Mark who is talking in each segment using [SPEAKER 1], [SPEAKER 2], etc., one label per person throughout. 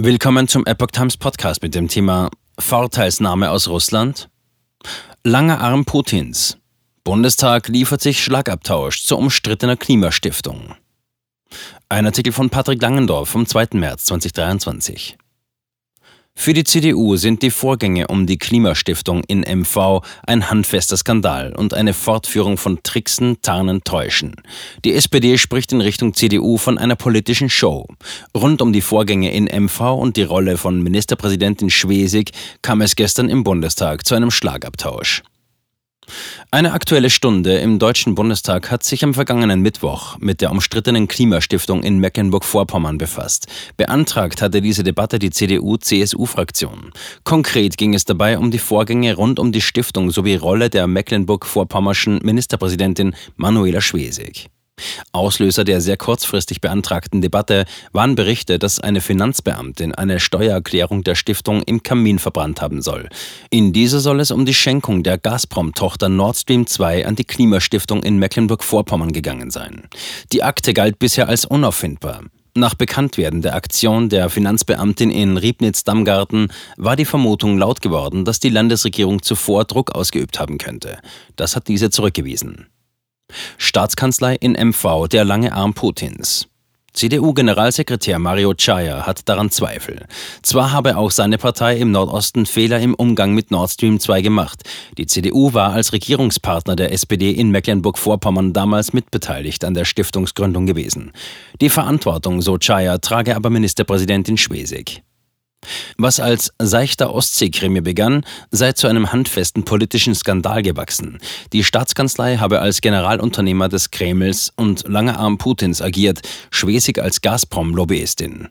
[SPEAKER 1] Willkommen zum Epoch Times Podcast mit dem Thema Vorteilsnahme aus Russland. Langer Arm Putins. Bundestag liefert sich Schlagabtausch zur umstrittenen Klimastiftung. Ein Artikel von Patrick Langendorf vom 2. März 2023. Für die CDU sind die Vorgänge um die Klimastiftung in MV ein handfester Skandal und eine Fortführung von Tricksen, Tarnen, Täuschen. Die SPD spricht in Richtung CDU von einer politischen Show. Rund um die Vorgänge in MV und die Rolle von Ministerpräsidentin Schwesig kam es gestern im Bundestag zu einem Schlagabtausch. Eine aktuelle Stunde im Deutschen Bundestag hat sich am vergangenen Mittwoch mit der umstrittenen Klimastiftung in Mecklenburg-Vorpommern befasst. Beantragt hatte diese Debatte die CDU-CSU-Fraktion. Konkret ging es dabei um die Vorgänge rund um die Stiftung sowie Rolle der Mecklenburg-Vorpommerschen Ministerpräsidentin Manuela Schwesig. Auslöser der sehr kurzfristig beantragten Debatte waren Berichte, dass eine Finanzbeamtin eine Steuererklärung der Stiftung im Kamin verbrannt haben soll. In dieser soll es um die Schenkung der Gazprom-Tochter Nord Stream 2 an die Klimastiftung in Mecklenburg-Vorpommern gegangen sein. Die Akte galt bisher als unauffindbar. Nach Bekanntwerden der Aktion der Finanzbeamtin in Riebnitz-Dammgarten war die Vermutung laut geworden, dass die Landesregierung zuvor Druck ausgeübt haben könnte. Das hat diese zurückgewiesen. Staatskanzlei in MV, der lange Arm Putins. CDU-Generalsekretär Mario Chaya hat daran Zweifel. Zwar habe auch seine Partei im Nordosten Fehler im Umgang mit Nord Stream 2 gemacht. Die CDU war als Regierungspartner der SPD in Mecklenburg-Vorpommern damals mitbeteiligt an der Stiftungsgründung gewesen. Die Verantwortung, so Chaya, trage aber Ministerpräsidentin Schwesig. Was als seichter Ostseekrimi begann, sei zu einem handfesten politischen Skandal gewachsen. Die Staatskanzlei habe als Generalunternehmer des Kremls und langer Arm Putins agiert, Schwesig als Gazprom-Lobbyistin.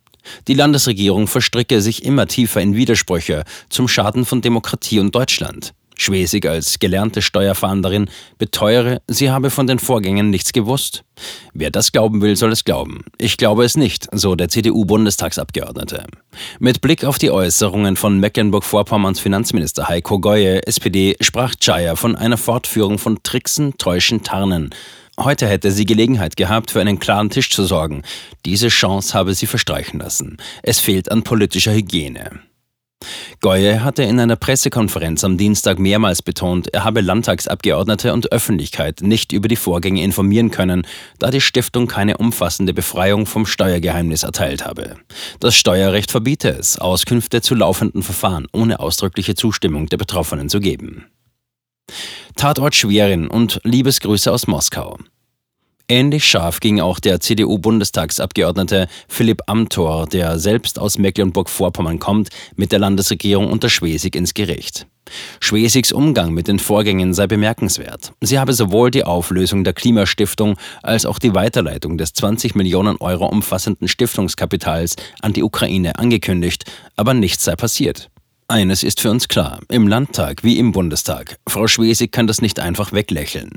[SPEAKER 1] Die Landesregierung verstricke sich immer tiefer in Widersprüche zum Schaden von Demokratie und Deutschland. Schwesig als gelernte Steuerfahnderin beteuere, sie habe von den Vorgängen nichts gewusst. Wer das glauben will, soll es glauben. Ich glaube es nicht, so der CDU-Bundestagsabgeordnete. Mit Blick auf die Äußerungen von Mecklenburg-Vorpommerns Finanzminister Heiko Goye, SPD, sprach Chaya von einer Fortführung von Tricksen, Täuschen, Tarnen. Heute hätte sie Gelegenheit gehabt, für einen klaren Tisch zu sorgen. Diese Chance habe sie verstreichen lassen. Es fehlt an politischer Hygiene. Goye hatte in einer Pressekonferenz am Dienstag mehrmals betont, er habe Landtagsabgeordnete und Öffentlichkeit nicht über die Vorgänge informieren können, da die Stiftung keine umfassende Befreiung vom Steuergeheimnis erteilt habe. Das Steuerrecht verbiete es, Auskünfte zu laufenden Verfahren ohne ausdrückliche Zustimmung der Betroffenen zu geben. Tatort Schwerin und Liebesgrüße aus Moskau. Ähnlich scharf ging auch der CDU-Bundestagsabgeordnete Philipp Amthor, der selbst aus Mecklenburg-Vorpommern kommt, mit der Landesregierung unter Schwesig ins Gericht. Schwesigs Umgang mit den Vorgängen sei bemerkenswert. Sie habe sowohl die Auflösung der Klimastiftung als auch die Weiterleitung des 20 Millionen Euro umfassenden Stiftungskapitals an die Ukraine angekündigt, aber nichts sei passiert. Eines ist für uns klar, im Landtag wie im Bundestag. Frau Schwesig kann das nicht einfach weglächeln.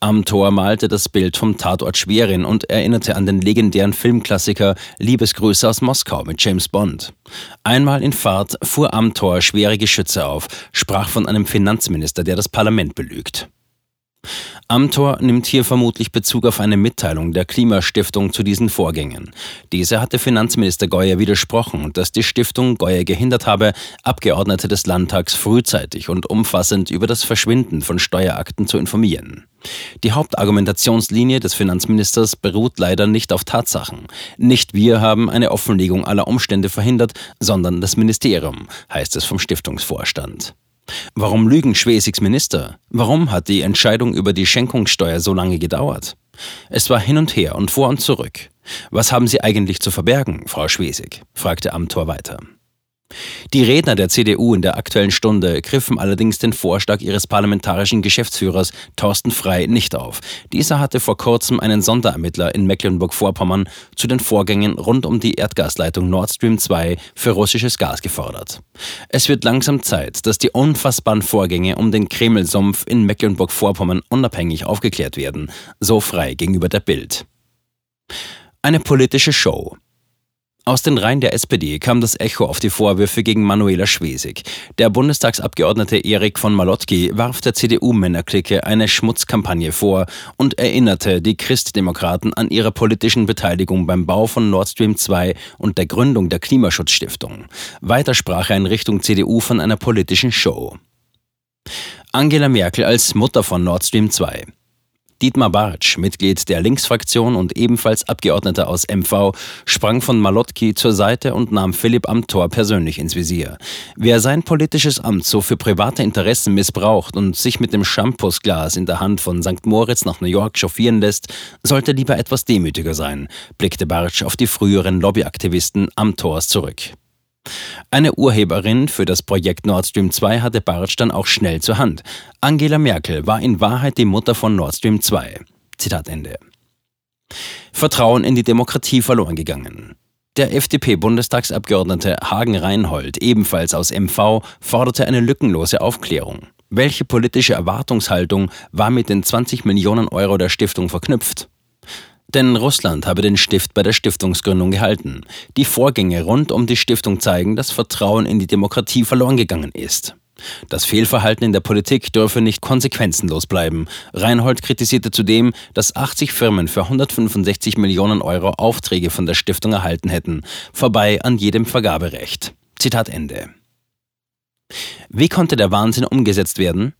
[SPEAKER 1] Am Tor malte das Bild vom Tatort Schwerin und erinnerte an den legendären Filmklassiker Liebesgrüße aus Moskau mit James Bond. Einmal in Fahrt fuhr am Tor schwere Geschütze auf, sprach von einem Finanzminister, der das Parlament belügt. Amthor nimmt hier vermutlich Bezug auf eine Mitteilung der Klimastiftung zu diesen Vorgängen. Diese hatte Finanzminister Geuer widersprochen, dass die Stiftung Geuer gehindert habe, Abgeordnete des Landtags frühzeitig und umfassend über das Verschwinden von Steuerakten zu informieren. Die Hauptargumentationslinie des Finanzministers beruht leider nicht auf Tatsachen. Nicht wir haben eine Offenlegung aller Umstände verhindert, sondern das Ministerium, heißt es vom Stiftungsvorstand. Warum lügen Schwesigs Minister? Warum hat die Entscheidung über die Schenkungssteuer so lange gedauert? Es war hin und her und vor und zurück. Was haben Sie eigentlich zu verbergen, Frau Schwesig? fragte Amthor weiter. Die Redner der CDU in der Aktuellen Stunde griffen allerdings den Vorschlag ihres parlamentarischen Geschäftsführers Thorsten Frey nicht auf. Dieser hatte vor kurzem einen Sonderermittler in Mecklenburg-Vorpommern zu den Vorgängen rund um die Erdgasleitung Nord Stream 2 für russisches Gas gefordert. Es wird langsam Zeit, dass die unfassbaren Vorgänge um den Kremelsumpf in Mecklenburg-Vorpommern unabhängig aufgeklärt werden, so frei gegenüber der Bild. Eine politische Show. Aus den Reihen der SPD kam das Echo auf die Vorwürfe gegen Manuela Schwesig. Der Bundestagsabgeordnete Erik von Malotki warf der CDU-Männerklicke eine Schmutzkampagne vor und erinnerte die Christdemokraten an ihre politischen Beteiligung beim Bau von Nord Stream 2 und der Gründung der Klimaschutzstiftung. Weiter sprach er in Richtung CDU von einer politischen Show. Angela Merkel als Mutter von Nord Stream 2. Dietmar Bartsch, Mitglied der Linksfraktion und ebenfalls Abgeordneter aus MV, sprang von Malotki zur Seite und nahm Philipp Amthor persönlich ins Visier. Wer sein politisches Amt so für private Interessen missbraucht und sich mit dem Shampoosglas in der Hand von St. Moritz nach New York chauffieren lässt, sollte lieber etwas demütiger sein, blickte Bartsch auf die früheren Lobbyaktivisten Amthors zurück. Eine Urheberin für das Projekt Nord Stream 2 hatte Bartsch dann auch schnell zur Hand. Angela Merkel war in Wahrheit die Mutter von Nord Stream 2. Zitat Ende. Vertrauen in die Demokratie verloren gegangen. Der FDP-Bundestagsabgeordnete Hagen Reinhold, ebenfalls aus MV, forderte eine lückenlose Aufklärung. Welche politische Erwartungshaltung war mit den 20 Millionen Euro der Stiftung verknüpft? Denn Russland habe den Stift bei der Stiftungsgründung gehalten. Die Vorgänge rund um die Stiftung zeigen, dass Vertrauen in die Demokratie verloren gegangen ist. Das Fehlverhalten in der Politik dürfe nicht konsequenzenlos bleiben. Reinhold kritisierte zudem, dass 80 Firmen für 165 Millionen Euro Aufträge von der Stiftung erhalten hätten, vorbei an jedem Vergaberecht. Zitat Ende. Wie konnte der Wahnsinn umgesetzt werden?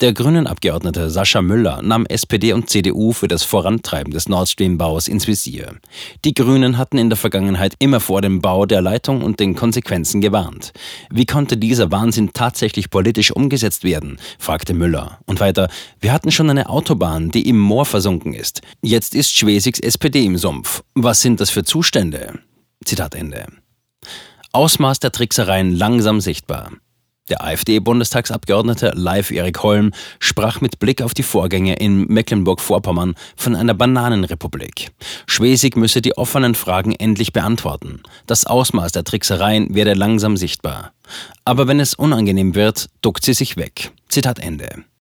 [SPEAKER 1] Der Grünen-Abgeordnete Sascha Müller nahm SPD und CDU für das Vorantreiben des Nord Stream-Baus ins Visier. Die Grünen hatten in der Vergangenheit immer vor dem Bau der Leitung und den Konsequenzen gewarnt. Wie konnte dieser Wahnsinn tatsächlich politisch umgesetzt werden? fragte Müller. Und weiter, wir hatten schon eine Autobahn, die im Moor versunken ist. Jetzt ist Schwesigs SPD im Sumpf. Was sind das für Zustände? Zitat Ende. Ausmaß der Tricksereien langsam sichtbar. Der AfD-Bundestagsabgeordnete Live Erik Holm sprach mit Blick auf die Vorgänge in Mecklenburg-Vorpommern von einer Bananenrepublik. Schwesig müsse die offenen Fragen endlich beantworten. Das Ausmaß der Tricksereien werde langsam sichtbar. Aber wenn es unangenehm wird, duckt sie sich weg. Zitat Ende.